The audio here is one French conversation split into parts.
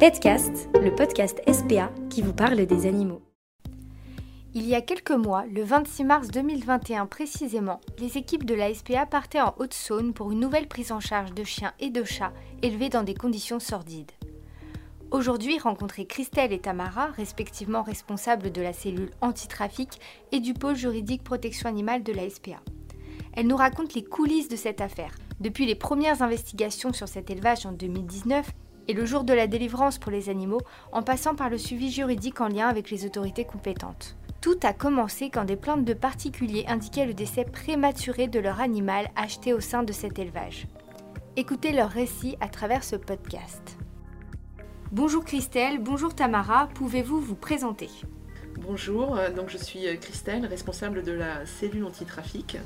Petcast, le podcast SPA qui vous parle des animaux. Il y a quelques mois, le 26 mars 2021 précisément, les équipes de la SPA partaient en Haute-Saône pour une nouvelle prise en charge de chiens et de chats élevés dans des conditions sordides. Aujourd'hui, rencontrer Christelle et Tamara, respectivement responsables de la cellule antitrafic et du pôle juridique protection animale de la SPA. Elles nous racontent les coulisses de cette affaire, depuis les premières investigations sur cet élevage en 2019 et le jour de la délivrance pour les animaux, en passant par le suivi juridique en lien avec les autorités compétentes. Tout a commencé quand des plaintes de particuliers indiquaient le décès prématuré de leur animal acheté au sein de cet élevage. Écoutez leur récit à travers ce podcast. Bonjour Christelle, bonjour Tamara, pouvez-vous vous présenter? Bonjour, euh, donc je suis euh, Christelle, responsable de la cellule antitrafic.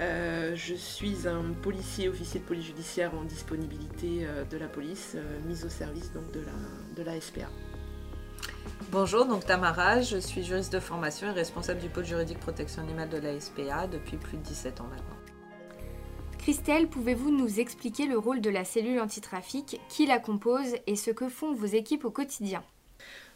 Euh, je suis un policier, officier de police judiciaire en disponibilité euh, de la police, euh, mise au service donc, de, la, de la SPA. Bonjour, donc Tamara, je suis juriste de formation et responsable du pôle juridique protection animale de la SPA depuis plus de 17 ans maintenant. Christelle, pouvez-vous nous expliquer le rôle de la cellule antitrafic, qui la compose et ce que font vos équipes au quotidien?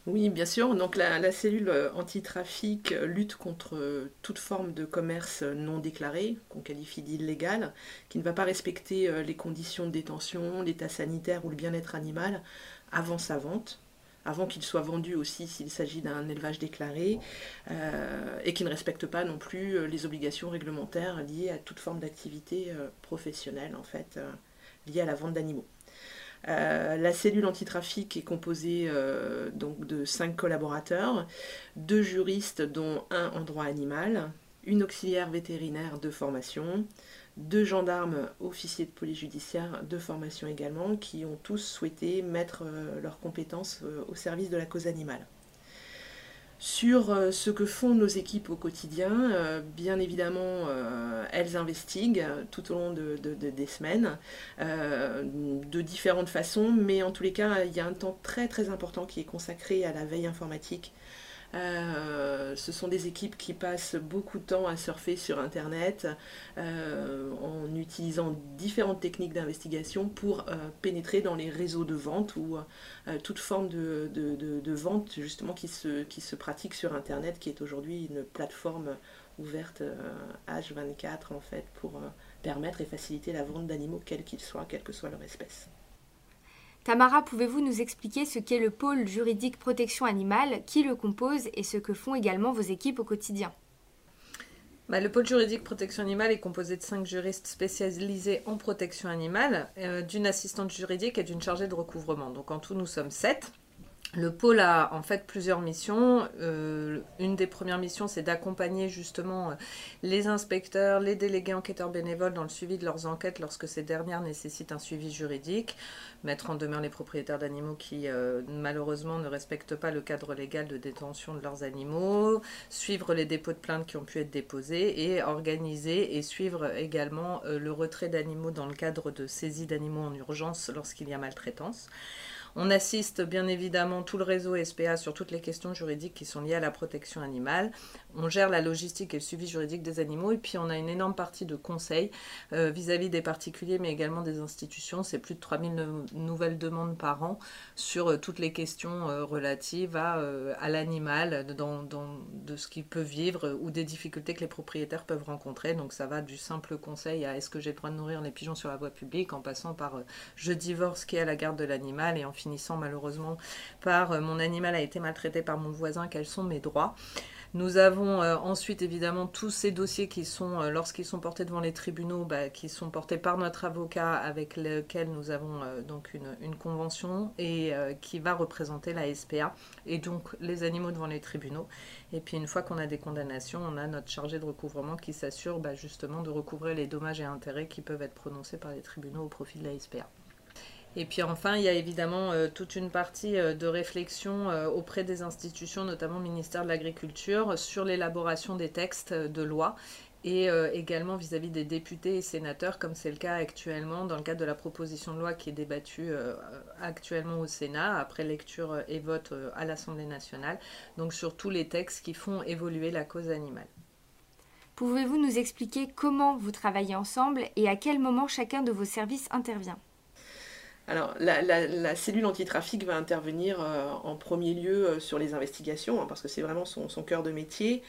Oui, bien sûr. Donc la, cellule euh, antitrafic euh, lutte contre euh, toute forme de commerce non déclaré, qu'on qualifie d'illégal, qui ne va pas respecter les conditions de détention, l'état sanitaire ou le bien-être animal avant sa vente avant qu'il soit vendu aussi s'il s'agit d'un élevage déclaré, et qui ne respecte pas non plus les obligations réglementaires liées à toute forme d'activité professionnelle, en fait, liée à la vente d'animaux. Euh, la cellule antitrafic est composée euh, donc de cinq collaborateurs, deux juristes dont un en droit animal, une auxiliaire vétérinaire de formation, deux gendarmes officiers de police judiciaire de formation également, qui ont tous souhaité mettre euh, leurs compétences au service de la cause animale. Sur euh, ce que font nos équipes au quotidien, euh, bien évidemment, euh, elles investiguent tout au long des semaines, de différentes façons, mais en tous les cas, il y a un temps très très important qui est consacré à la veille informatique euh, ce sont des équipes qui passent beaucoup de temps à surfer sur Internet euh, en utilisant différentes techniques d'investigation pour euh, pénétrer dans les réseaux de vente ou toute forme de, vente justement qui se, qui se pratique sur Internet, qui est aujourd'hui une plateforme ouverte H24 en fait pour permettre et faciliter la vente d'animaux quels qu'ils soient, quelle que soit leur espèce. Tamara, pouvez-vous nous expliquer ce qu'est le pôle juridique protection animale, qui le compose et ce que font également vos équipes au quotidien? Bah, le pôle juridique protection animale est composé de cinq juristes spécialisés en protection animale, euh, d'une assistante juridique et d'une chargée de recouvrement. Donc en tout, nous sommes sept. Le pôle a en fait plusieurs missions. Euh, une des premières missions, c'est d'accompagner justement euh, les inspecteurs, les délégués enquêteurs bénévoles dans le suivi de leurs enquêtes lorsque ces dernières nécessitent un suivi juridique, mettre en demeure les propriétaires d'animaux qui euh, malheureusement ne respectent pas le cadre légal de détention de leurs animaux, suivre les dépôts de plaintes qui ont pu être déposés et organiser et suivre également le retrait d'animaux dans le cadre de saisie d'animaux en urgence lorsqu'il y a maltraitance. On assiste bien évidemment tout le réseau SPA sur toutes les questions juridiques qui sont liées à la protection animale. On gère la logistique et le suivi juridique des animaux et puis on a une énorme partie de conseils euh, vis-à-vis des particuliers mais également des institutions. C'est plus de 3000 nouvelles demandes par an sur euh, toutes les questions euh, relatives à, l'animal, de ce qu'il peut vivre ou des difficultés que les propriétaires peuvent rencontrer. Donc ça va du simple conseil à est-ce que j'ai le droit de nourrir les pigeons sur la voie publique en passant par je divorce qui est à la garde de l'animal et en finissant malheureusement par euh, mon animal a été maltraité par mon voisin, quels sont mes droits? Nous avons euh, ensuite évidemment tous ces dossiers qui sont, euh, lorsqu'ils sont portés devant les tribunaux, bah, qui sont portés par notre avocat avec lequel nous avons donc une, une, convention et qui va représenter la SPA et donc les animaux devant les tribunaux. Et puis une fois qu'on a des condamnations, on a notre chargé de recouvrement qui s'assure bah, justement de recouvrer les dommages et intérêts qui peuvent être prononcés par les tribunaux au profit de la SPA. Et puis enfin, il y a évidemment euh, toute une partie euh, de réflexion euh, auprès des institutions, notamment le ministère de l'Agriculture, sur l'élaboration des textes de loi et également vis-à-vis des députés et sénateurs, comme c'est le cas actuellement dans le cadre de la proposition de loi qui est débattue actuellement au Sénat, après lecture et vote à l'Assemblée nationale, donc sur tous les textes qui font évoluer la cause animale. Pouvez-vous nous expliquer comment vous travaillez ensemble et à quel moment chacun de vos services intervient? Alors, la, cellule antitrafic va intervenir euh, en premier lieu euh, sur les investigations, hein, parce que c'est vraiment son, cœur de métier.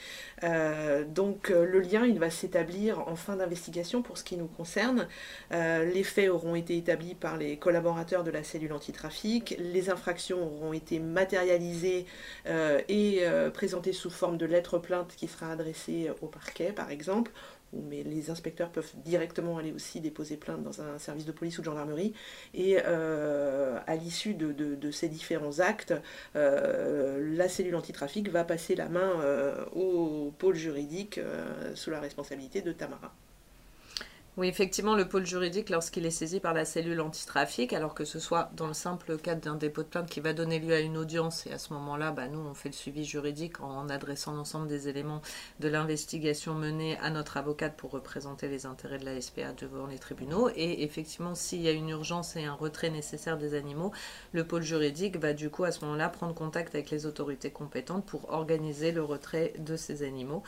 Euh, donc, le lien, il va s'établir en fin d'investigation pour ce qui nous concerne. les faits auront été établis par les collaborateurs de la cellule antitrafic. Les infractions auront été matérialisées et présentées sous forme de lettre plainte qui sera adressée au parquet, par exemple mais les inspecteurs peuvent directement aller aussi déposer plainte dans un service de police ou de gendarmerie. Et euh, à l'issue de, ces différents actes, euh, la cellule antitrafic va passer la main euh, au pôle juridique sous la responsabilité de Tamara. Oui, effectivement, le pôle juridique, lorsqu'il est saisi par la cellule antitrafic, alors que ce soit dans le simple cadre d'un dépôt de plainte qui va donner lieu à une audience, et à ce moment-là, bah, nous, on fait le suivi juridique en adressant l'ensemble des éléments de l'investigation menée à notre avocate pour représenter les intérêts de la SPA devant les tribunaux. Et effectivement, s'il y a une urgence et un retrait nécessaire des animaux, le pôle juridique va du coup à ce moment-là prendre contact avec les autorités compétentes pour organiser le retrait de ces animaux.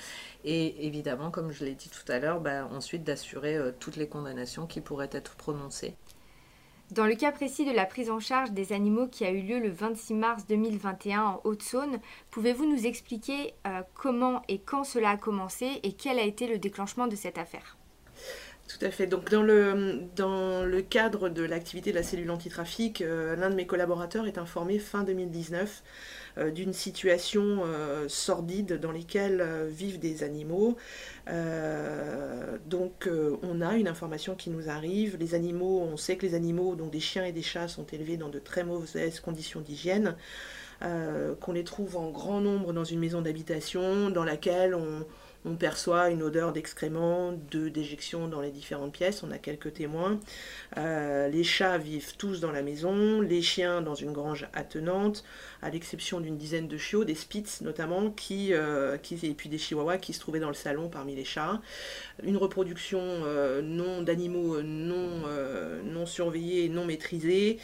Et évidemment, comme je l'ai dit tout à l'heure, bah, ensuite d'assurer euh, toutes les condamnations qui pourraient être prononcées. Dans le cas précis de la prise en charge des animaux qui a eu lieu le 26 mars 2021 en Haute-Saône, pouvez-vous nous expliquer euh, comment et quand cela a commencé et quel a été le déclenchement de cette affaire? Tout à fait. Donc dans le, dans le cadre de l'activité de la cellule antitrafic, euh, l'un de mes collaborateurs est informé fin 2019 euh, d'une situation euh, sordide dans laquelle euh, vivent des animaux. donc on a une information qui nous arrive. Les animaux, on sait que les animaux, donc des chiens et des chats, sont élevés dans de très mauvaises conditions d'hygiène. qu'on les trouve en grand nombre dans une maison d'habitation dans laquelle on, on perçoit une odeur d'excréments, de déjection dans les différentes pièces. On a quelques témoins. Euh, les chats vivent tous dans la maison, les chiens dans une grange attenante, à l'exception d'une dizaine de chiots, des spitz notamment, qui, euh, et puis des chihuahuas qui se trouvaient dans le salon parmi les chats. Une reproduction euh, non d'animaux non, non surveillés, non maîtrisés.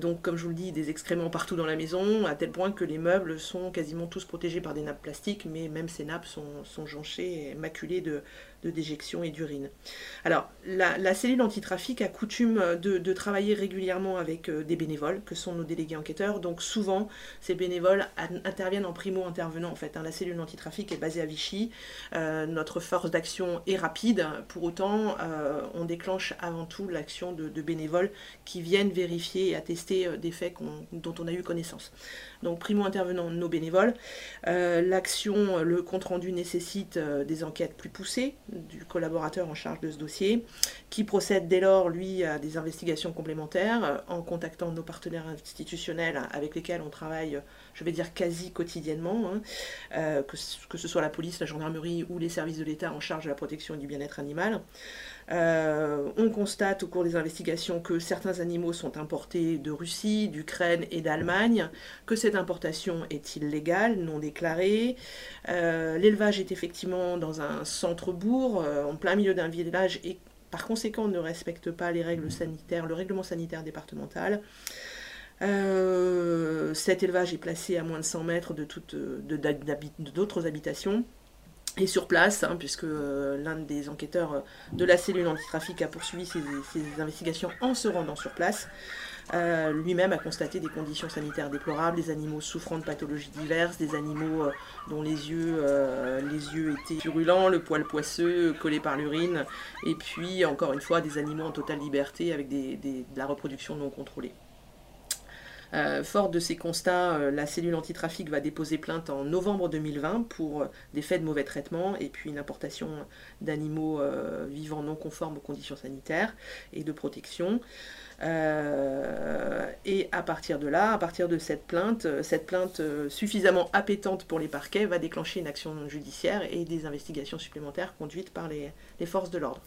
donc, comme je vous le dis, des excréments partout dans la maison, à tel point que les meubles sont quasiment tous protégés par des nappes plastiques, mais même ces nappes sont, sont maculées de, déjection et d'urine. Alors, la, cellule antitrafic a coutume de, travailler régulièrement avec euh, des bénévoles, que sont nos délégués enquêteurs. Donc, souvent, ces bénévoles interviennent en primo-intervenant. En fait, hein. la cellule antitrafic est basée à Vichy. Euh, notre force d'action est rapide. Pour autant, euh, on déclenche avant tout l'action de, bénévoles qui viennent vérifier et attester des faits dont on a eu connaissance. Donc, primo-intervenant, nos bénévoles. L'action, le compte-rendu nécessite des enquêtes plus poussées du collaborateur en charge de ce dossier, qui procède dès lors, lui, à des investigations complémentaires euh, en contactant nos partenaires institutionnels avec lesquels on travaille, je vais dire quasi quotidiennement, hein, euh, que, ce soit la police, la gendarmerie ou les services de l'État en charge de la protection du bien-être animal. Euh, on constate au cours des investigations que certains animaux sont importés de Russie, d'Ukraine et d'Allemagne, que cette importation est illégale, non déclarée. Euh, l'élevage est effectivement dans un centre-bourg, euh, en plein milieu d'un village, et par conséquent ne respecte pas les règles sanitaires, le règlement sanitaire départemental. cet élevage est placé à moins de 100 mètres de d'autres habitations. Et sur place, hein, puisque euh, l'un des enquêteurs euh, de la cellule antitrafic a poursuivi ses, investigations en se rendant sur place, euh, lui-même a constaté des conditions sanitaires déplorables, des animaux souffrant de pathologies diverses, des animaux dont les yeux, étaient purulents, le poil poisseux, collé par l'urine, et puis encore une fois des animaux en totale liberté avec de la reproduction non contrôlée. Euh, fort de ces constats, euh, la cellule antitrafic va déposer plainte en novembre 2020 pour euh, des faits de mauvais traitement et puis une importation d'animaux vivants non conformes aux conditions sanitaires et de protection. et à partir de là, à partir de cette plainte, cette plainte suffisamment appétante pour les parquets va déclencher une action judiciaire et des investigations supplémentaires conduites par les forces de l'ordre.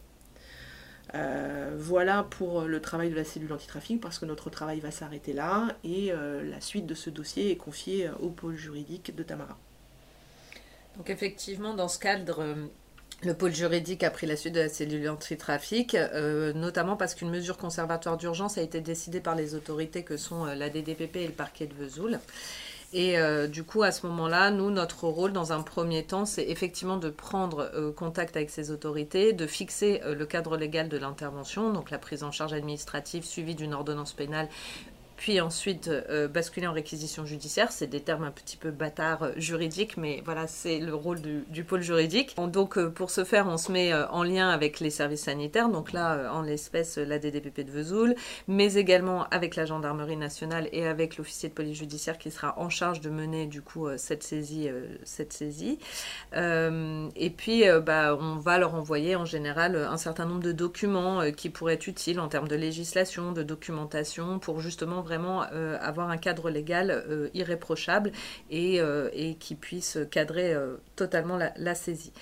Euh, voilà pour le travail de la cellule antitrafic parce que notre travail va s'arrêter là et euh, la suite de ce dossier est confiée euh, au pôle juridique de Tamara. Donc effectivement, dans ce cadre, le pôle juridique a pris la suite de la cellule antitrafic, notamment parce qu'une mesure conservatoire d'urgence a été décidée par les autorités que sont la DDPP et le parquet de Vesoul. Et du coup, à ce moment-là, nous, notre rôle dans un premier temps, c'est effectivement de prendre contact avec ces autorités, de fixer le cadre légal de l'intervention, donc la prise en charge administrative suivie d'une ordonnance pénale puis ensuite euh, basculer en réquisition judiciaire. C'est des termes un petit peu bâtards euh, juridiques, mais voilà, c'est le rôle du, pôle juridique. Donc euh, pour ce faire, on se met en lien avec les services sanitaires, donc là, en l'espèce, la DDPP de Vesoul, mais également avec la gendarmerie nationale et avec l'officier de police judiciaire qui sera en charge de mener du coup cette saisie. cette saisie. et puis, bah, on va leur envoyer en général un certain nombre de documents qui pourraient être utiles en termes de législation, de documentation, pour justement vraiment euh, avoir un cadre légal euh, irréprochable et, euh, et, qui puisse cadrer totalement la, saisie.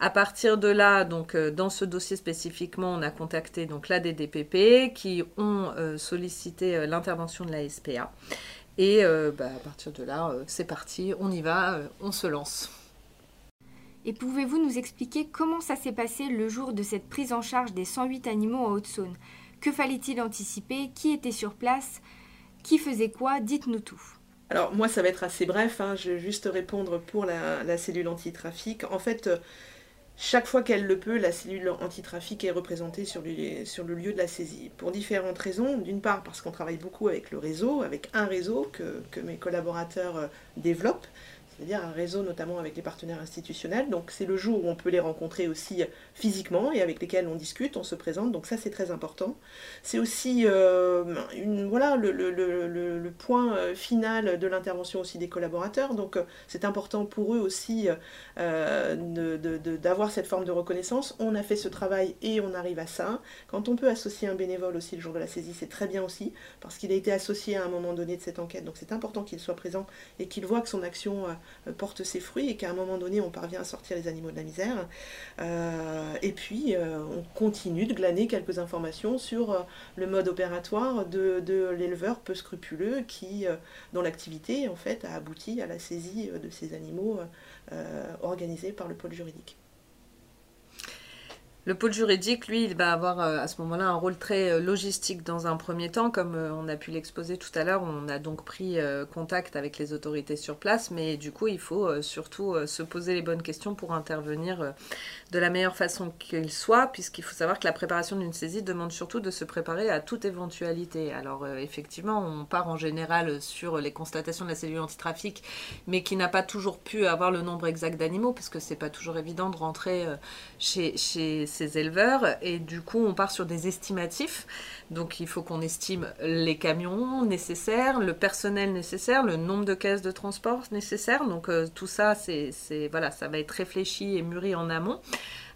À partir de là, donc dans ce dossier spécifiquement, on a contacté donc la DDPP qui ont sollicité l'intervention de la SPA. Et bah, à partir de là, c'est parti, on y va, on se lance. Et pouvez-vous nous expliquer comment ça s'est passé le jour de cette prise en charge des 108 animaux en Haute-Saône? Que fallait-il anticiper? Qui était sur place? Qui faisait quoi? Dites-nous tout. Alors moi ça va être assez bref, hein. je vais juste répondre pour la, cellule antitrafic. En fait, euh, chaque fois qu'elle le peut, la cellule antitrafic est représentée sur le, lieu de la saisie. Pour différentes raisons. D'une part parce qu'on travaille beaucoup avec le réseau, avec un réseau que, que mes collaborateurs euh, développent c'est-à-dire un réseau notamment avec les partenaires institutionnels. Donc c'est le jour où on peut les rencontrer aussi physiquement et avec lesquels on discute, on se présente. Donc ça c'est très important. C'est aussi euh, une, voilà, le, le, le, point euh, final de l'intervention aussi des collaborateurs. Donc euh, c'est important pour eux aussi d'avoir cette forme de reconnaissance. On a fait ce travail et on arrive à ça. Quand on peut associer un bénévole aussi le jour de la saisie, c'est très bien aussi parce qu'il a été associé à un moment donné de cette enquête. Donc c'est important qu'il soit présent et qu'il voit que son action euh, porte ses fruits et qu'à un moment donné on parvient à sortir les animaux de la misère. Euh, et puis euh, on continue de glaner quelques informations sur le mode opératoire de, l'éleveur peu scrupuleux qui, dont l'activité en fait a abouti à la saisie de ces animaux organisés par le pôle juridique. Le pôle juridique, lui, il va avoir euh, à ce moment-là un rôle très euh, logistique dans un premier temps. Comme euh, on a pu l'exposer tout à l'heure, on a donc pris contact avec les autorités sur place, mais du coup, il faut surtout se poser les bonnes questions pour intervenir de la meilleure façon qu'il soit, puisqu'il faut savoir que la préparation d'une saisie demande surtout de se préparer à toute éventualité. Alors effectivement, on part en général sur les constatations de la cellule antitrafic, mais qui n'a pas toujours pu avoir le nombre exact d'animaux, parce que c'est pas toujours évident de rentrer chez, chez ces éleveurs et du coup on part sur des estimatifs. Donc il faut qu'on estime les camions nécessaires, le personnel nécessaire, le nombre de caisses de transport nécessaires. Donc euh, tout ça, c'est voilà, ça va être réfléchi et mûri en amont.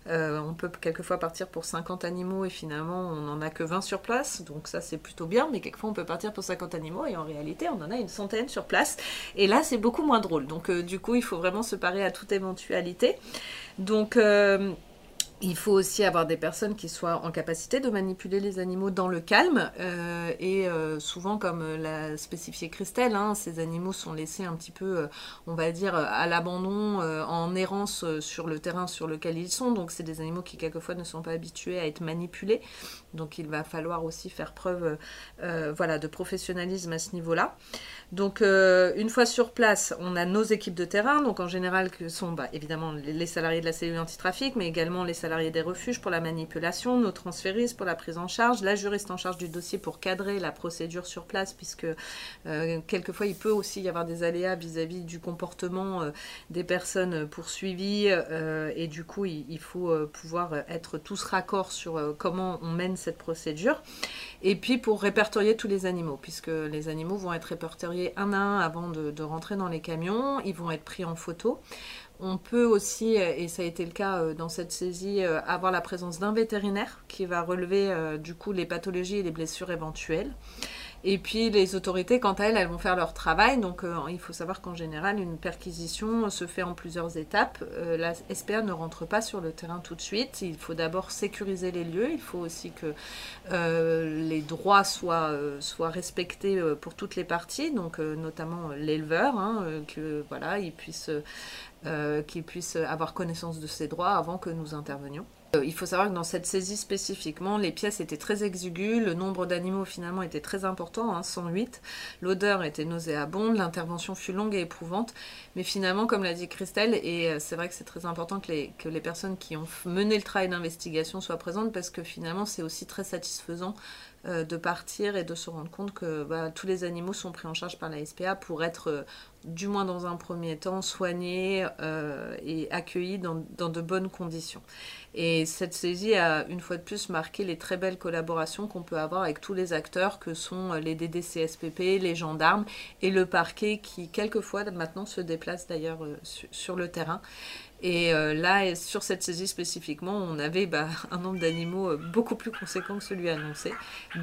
Euh, on peut quelquefois partir pour 50 animaux et finalement on n'en a que 20 sur place, donc ça c'est plutôt bien, mais quelquefois on peut partir pour 50 animaux et en réalité on en a une centaine sur place. Et là c'est beaucoup moins drôle, donc euh, du coup il faut vraiment se parer à toute éventualité. Donc il faut aussi avoir des personnes qui soient en capacité de manipuler les animaux dans le calme. Euh, et euh, souvent, comme l'a spécifié Christelle, hein, ces animaux sont laissés un petit peu, euh, on va dire, à l'abandon, en errance sur le terrain sur lequel ils sont. Donc, c'est des animaux qui, quelquefois, ne sont pas habitués à être manipulés. Donc, il va falloir aussi faire preuve voilà, de professionnalisme à ce niveau-là. Donc, une fois sur place, on a nos équipes de terrain. Donc, en général, que sont bah, évidemment les salariés de la cellule antitrafic, mais également les salariés des refuges pour la manipulation, nos transféristes pour la prise en charge, la juriste en charge du dossier pour cadrer la procédure sur place, puisque euh, quelquefois il peut aussi y avoir des aléas vis-à-vis du comportement euh, des personnes poursuivies, euh, et du coup il, faut pouvoir être tous raccords sur comment on mène cette procédure. Et puis pour répertorier tous les animaux, puisque les animaux vont être répertoriés un à un avant de, de rentrer dans les camions, ils vont être pris en photo. On peut aussi, et ça a été le cas euh, dans cette saisie, euh, avoir la présence d'un vétérinaire qui va relever euh, du coup les pathologies et les blessures éventuelles. Et puis les autorités, quant à elles, elles vont faire leur travail. Donc il faut savoir qu'en général, une perquisition se fait en plusieurs étapes. la SPA ne rentre pas sur le terrain tout de suite. Il faut d'abord sécuriser les lieux. Il faut aussi que les droits soient, respectés pour toutes les parties, donc notamment l'éleveur, hein, que voilà, il euh, qu'il puisse avoir connaissance de ses droits avant que nous intervenions. Euh, il faut savoir que dans cette saisie spécifiquement, les pièces étaient très exiguës, le nombre d'animaux finalement était très important, 108. Hein, L'odeur était nauséabonde, l'intervention fut longue et éprouvante. Mais finalement, comme l'a dit Christelle, et euh, c'est vrai que c'est très important que les, que les personnes qui ont mené le travail d'investigation soient présentes parce que finalement, c'est aussi très satisfaisant euh, de partir et de se rendre compte que bah, tous les animaux sont pris en charge par la SPA pour être, euh, du moins dans un premier temps, soignés euh, et accueillis dans, de bonnes conditions. Et cette saisie a une fois de plus marqué les très belles collaborations qu'on peut avoir avec tous les acteurs que sont les DDCSPP, les gendarmes et le parquet qui quelquefois maintenant se déplace d'ailleurs sur le terrain. Et euh, là, sur cette saisie spécifiquement, on avait bah, un nombre d'animaux euh, beaucoup plus conséquent que celui annoncé,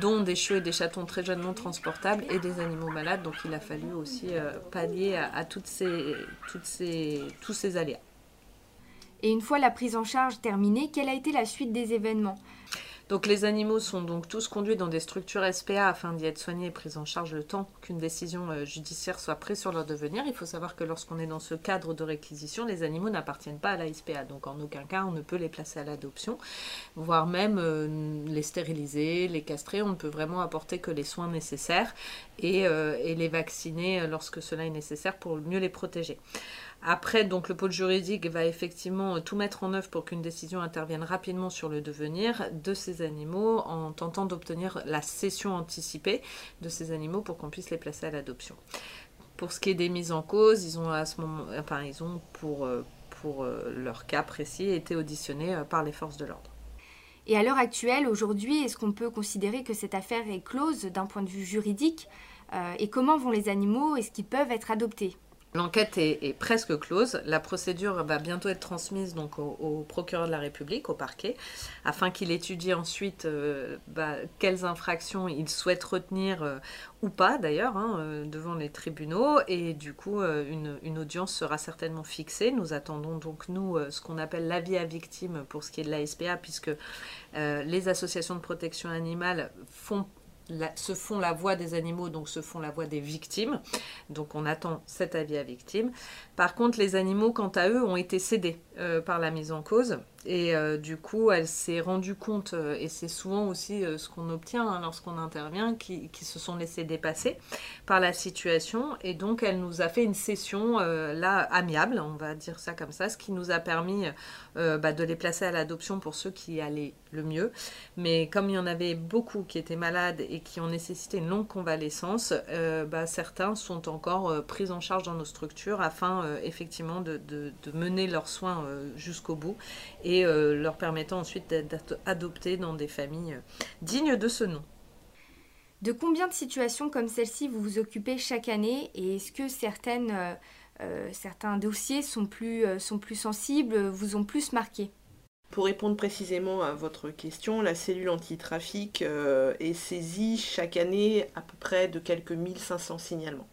dont des chiots et des chatons très jeunes non transportables et des animaux malades. Donc il a fallu aussi euh, pallier à, toutes ces, tous ces aléas. Et une fois la prise en charge terminée, quelle a été la suite des événements? Donc les animaux sont donc tous conduits dans des structures SPA afin d'y être soignés et pris en charge le temps qu'une décision euh, judiciaire soit prise sur leur devenir. Il faut savoir que lorsqu'on est dans ce cadre de réquisition, les animaux n'appartiennent pas à la SPA. Donc en aucun cas on ne peut les placer à l'adoption, voire même euh, les stériliser, les castrer. On ne peut vraiment apporter que les soins nécessaires et, euh, et les vacciner lorsque cela est nécessaire pour mieux les protéger. Après, donc, le pôle juridique va effectivement tout mettre en œuvre pour qu'une décision intervienne rapidement sur le devenir de ces animaux en tentant d'obtenir la cession anticipée de ces animaux pour qu'on puisse les placer à l'adoption. Pour ce qui est des mises en cause, ils ont à ce moment, enfin, ils ont pour, euh, pour euh, leur cas précis été auditionnés euh, par les forces de l'ordre. Et à l'heure actuelle, aujourd'hui, est-ce qu'on peut considérer que cette affaire est close d'un point de vue juridique Et comment vont les animaux Est-ce qu'ils peuvent être adoptés? L'enquête est, presque close. La procédure va bientôt être transmise donc au, procureur de la République, au parquet, afin qu'il étudie ensuite euh, bah, quelles infractions il souhaite retenir euh, ou pas d'ailleurs hein, euh, devant les tribunaux. Et du coup, une, une, audience sera certainement fixée. Nous attendons donc nous ce qu'on appelle l'avis à victime pour ce qui est de la SPA, puisque les associations de protection animale font se font la voix des animaux, donc se font la voix des victimes. Donc on attend cet avis à victime. Par contre, les animaux, quant à eux, ont été cédés euh, par la mise en cause. Et euh, du coup, elle s'est rendue compte, euh, et c'est souvent aussi ce qu'on obtient hein, lorsqu'on intervient, qui, se sont laissés dépasser par la situation. Et donc, elle nous a fait une session là amiable, on va dire ça comme ça, ce qui nous a permis bah, de les placer à l'adoption pour ceux qui allaient le mieux. Mais comme il y en avait beaucoup qui étaient malades et qui ont nécessité une longue convalescence, bah, certains sont encore pris en charge dans nos structures afin euh, effectivement de, mener leurs soins euh, jusqu'au bout et euh, leur permettant ensuite d'être adoptés dans des familles dignes de ce nom. De combien de situations comme celle-ci vous vous occupez chaque année et est-ce que certaines, certains dossiers sont plus, sont plus sensibles, vous ont plus marqué? Pour répondre précisément à votre question, la cellule anti-trafic est saisie chaque année à peu près de quelques 1500 signalements.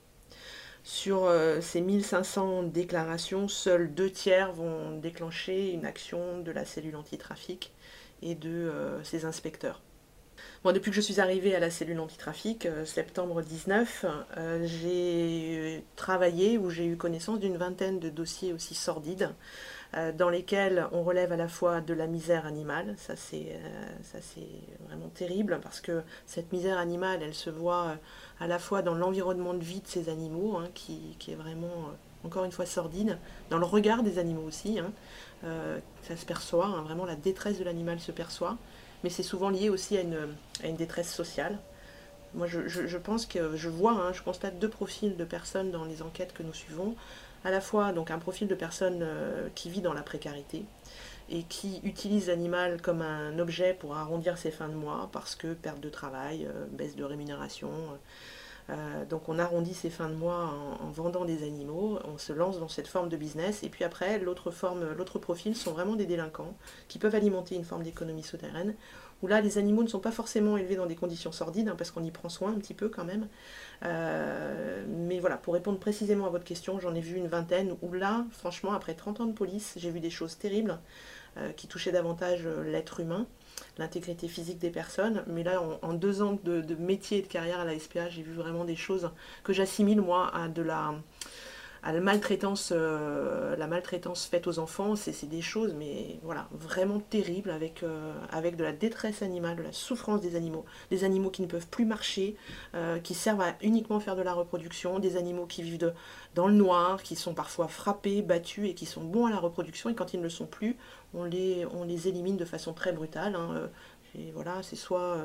Sur euh, ces 1500 déclarations, seuls deux tiers vont déclencher une action de la cellule antitrafic et de euh, ses inspecteurs. Moi, depuis que je suis arrivée à la cellule antitrafic, euh, septembre 19, j'ai travaillé ou j'ai eu connaissance d'une vingtaine de dossiers aussi sordides dans lesquels on relève à la fois de la misère animale, ça c'est vraiment terrible parce que cette misère animale, elle se voit à la fois dans l'environnement de vie de ces animaux, hein, qui, est vraiment, euh, encore une fois, sordide, dans le regard des animaux aussi, hein, euh, ça se perçoit, hein, vraiment la détresse de l'animal se perçoit, mais c'est souvent lié aussi à une, détresse sociale. Moi, je, pense que je vois, je constate deux profils de personnes dans les enquêtes que nous suivons. À la fois, donc, un profil de personne euh, qui vit dans la précarité, et qui utilise l'animal comme un objet pour arrondir ses fins de mois parce que perte de travail, baisse de rémunération, euh, donc on arrondit ses fins de mois en, vendant des animaux, on se lance dans cette forme de business, et puis après l'autre forme, l'autre profil sont vraiment des délinquants qui peuvent alimenter une forme d'économie souterraine, où là les animaux ne sont pas forcément élevés dans des conditions sordides, hein, parce qu'on y prend soin un petit peu quand même. Euh, mais voilà, pour répondre précisément à votre question, j'en ai vu une vingtaine, où là, franchement, après 30 ans de police, j'ai vu des choses terribles euh, qui touchaient davantage l'être humain l'intégrité physique des personnes. Mais là, en, deux ans de, métier et de carrière à la SPA, j'ai vu vraiment des choses que j'assimile, moi, à de la à la maltraitance, euh, la maltraitance faite aux enfants, c'est des choses, mais voilà, vraiment terribles avec, euh, avec de la détresse animale, de la souffrance des animaux, des animaux qui ne peuvent plus marcher, euh, qui servent à uniquement faire de la reproduction, des animaux qui vivent dans le noir, qui sont parfois frappés, battus et qui sont bons à la reproduction, et quand ils ne le sont plus, on les, élimine de façon très brutale. Hein, voilà, c'est soit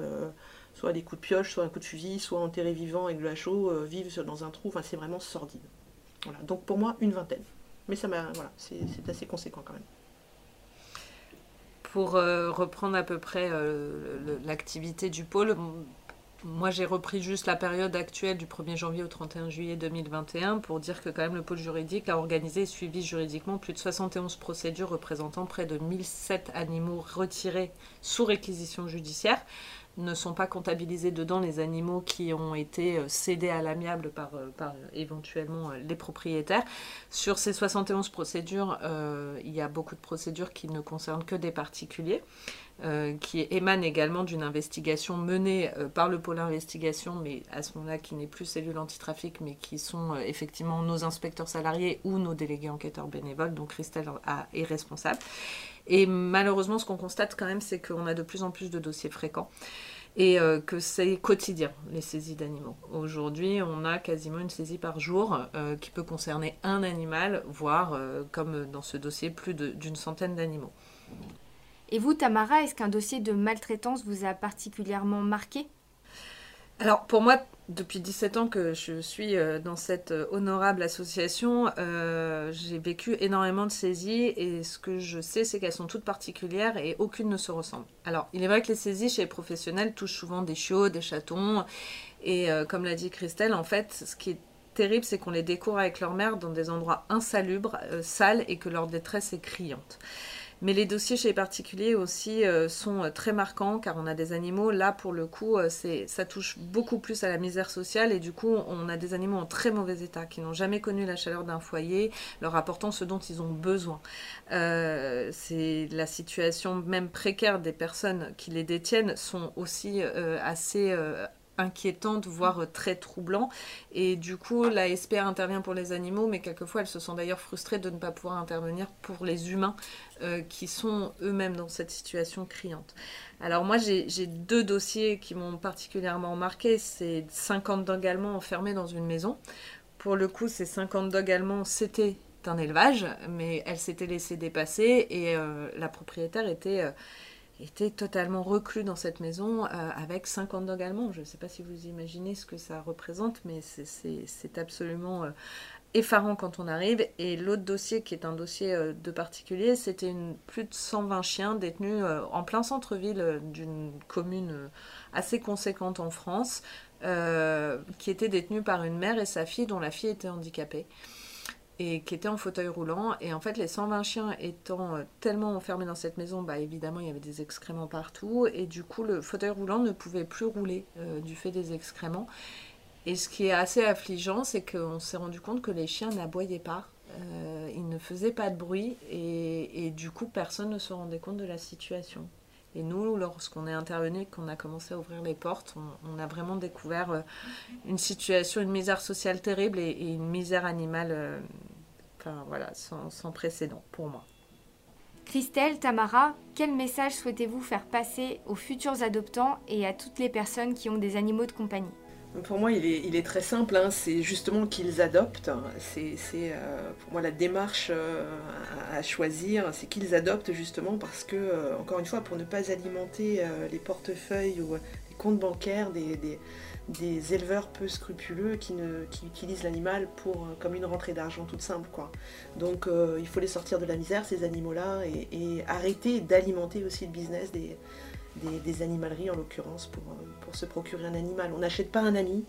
des coups de pioche, soit un coup de fusil, soit enterrés vivants avec de la chaux, vivent dans un trou, c'est vraiment sordide. Donc pour moi, une vingtaine. Mais ça m'a, voilà, c'est assez conséquent quand même. Pour euh, reprendre à peu près euh, l'activité du pôle, moi j'ai repris juste la période actuelle du 1er janvier au 31 juillet 2021 pour dire que quand même le pôle juridique a organisé et suivi juridiquement plus de 71 procédures représentant près de 1007 animaux retirés sous réquisition judiciaire ne sont pas comptabilisés dedans les animaux qui ont été euh, cédés à l'amiable par, euh, par euh, éventuellement les propriétaires. Sur ces 71 procédures, il y a beaucoup de procédures qui ne concernent que des particuliers. qui émanent également d'une investigation menée par le pôle investigation, mais à ce moment-là qui n'est plus cellule antitrafic, mais qui sont effectivement nos inspecteurs salariés ou nos délégués enquêteurs bénévoles, donc Christelle est responsable. Et malheureusement, ce qu'on constate quand même, c'est qu'on a de plus en plus de dossiers fréquents et euh, que c'est quotidien, les saisies d'animaux. Aujourd'hui, on a quasiment une saisie par jour euh, qui peut concerner un animal, voire, euh, comme dans ce dossier, plus d'une centaine d'animaux. Et vous, Tamara, est-ce qu'un dossier de maltraitance vous a particulièrement marqué? Alors pour moi, depuis 17 ans que je suis euh, dans cette euh, honorable association, euh, j'ai vécu énormément de saisies et ce que je sais, c'est qu'elles sont toutes particulières et aucune ne se ressemble. Alors il est vrai que les saisies chez les professionnels touchent souvent des chiots, des chatons et comme l'a dit Christelle, en fait, ce qui est terrible, c'est qu'on les découvre avec leur mère dans des endroits insalubres, sales et que leur détresse est criante. Mais les dossiers chez les particuliers aussi euh, sont euh, très marquants car on a des animaux, là pour le coup, euh, ça touche beaucoup plus à la misère sociale et du coup on a des animaux en très mauvais état qui n'ont jamais connu la chaleur d'un foyer, leur apportant ce dont ils ont besoin. c'est la situation même précaire des personnes qui les détiennent sont aussi assez inquiétante, voire très troublant. Et du coup, la SPA intervient pour les animaux, mais quelquefois elles se sont d'ailleurs frustrées de ne pas pouvoir intervenir pour les humains euh, qui sont eux-mêmes dans cette situation criante. Alors moi, j'ai deux dossiers qui m'ont particulièrement marqué. C'est 50 dogs allemands enfermés dans une maison. Pour le coup, ces 50 dogs allemands, c'était un élevage, mais elle s'était laissée dépasser et euh, la propriétaire était... Euh, était totalement reclus dans cette maison avec 50 dogs allemands. Je ne sais pas si vous imaginez ce que ça représente, mais c'est absolument effarant quand on arrive. Et l'autre dossier, qui est un dossier euh, de particulier, c'était plus de 120 chiens détenus en plein centre-ville d'une commune assez conséquente en France, qui étaient détenus par une mère et sa fille dont la fille était handicapée et qui était en fauteuil roulant. Et en fait, les 120 chiens étant euh, tellement enfermés dans cette maison, bah évidemment, il y avait des excréments partout. Et du coup, le fauteuil roulant ne pouvait plus rouler euh, du fait des excréments. Et ce qui est assez affligeant, c'est qu'on s'est rendu compte que les chiens n'aboyaient pas. Euh, ils ne faisaient pas de bruit et, et, du coup personne ne se rendait compte de la situation. Et nous, lorsqu'on est intervenu, qu'on a commencé à ouvrir les portes, on, a vraiment découvert une situation, une misère sociale terrible et, et une misère animale voilà, sans, précédent pour moi. Christelle, Tamara, quel message souhaitez-vous faire passer aux futurs adoptants et à toutes les personnes qui ont des animaux de compagnie? Pour moi, il est, très simple, hein. c'est justement qu'ils adoptent. C'est euh, pour moi la démarche euh, à, choisir, c'est qu'ils adoptent justement parce que, euh, encore une fois, pour ne pas alimenter les portefeuilles ou les comptes bancaires des, éleveurs peu scrupuleux qui, utilisent l'animal pour comme une rentrée d'argent toute simple. Donc il faut les sortir de la misère ces animaux-là et, arrêter d'alimenter aussi le business des, des, animaleries en l'occurrence pour, euh, pour se procurer un animal. On n'achète pas un ami,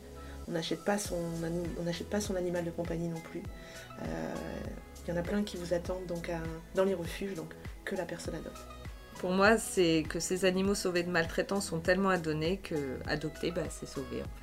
on n'achète pas, son, animal de compagnie non plus. Il y en a plein qui vous attendent dans les refuges, donc que la personne adopte. Pour moi, c'est que ces animaux sauvés de maltraitance sont tellement à donner que adopter, bah, c'est sauver en fait.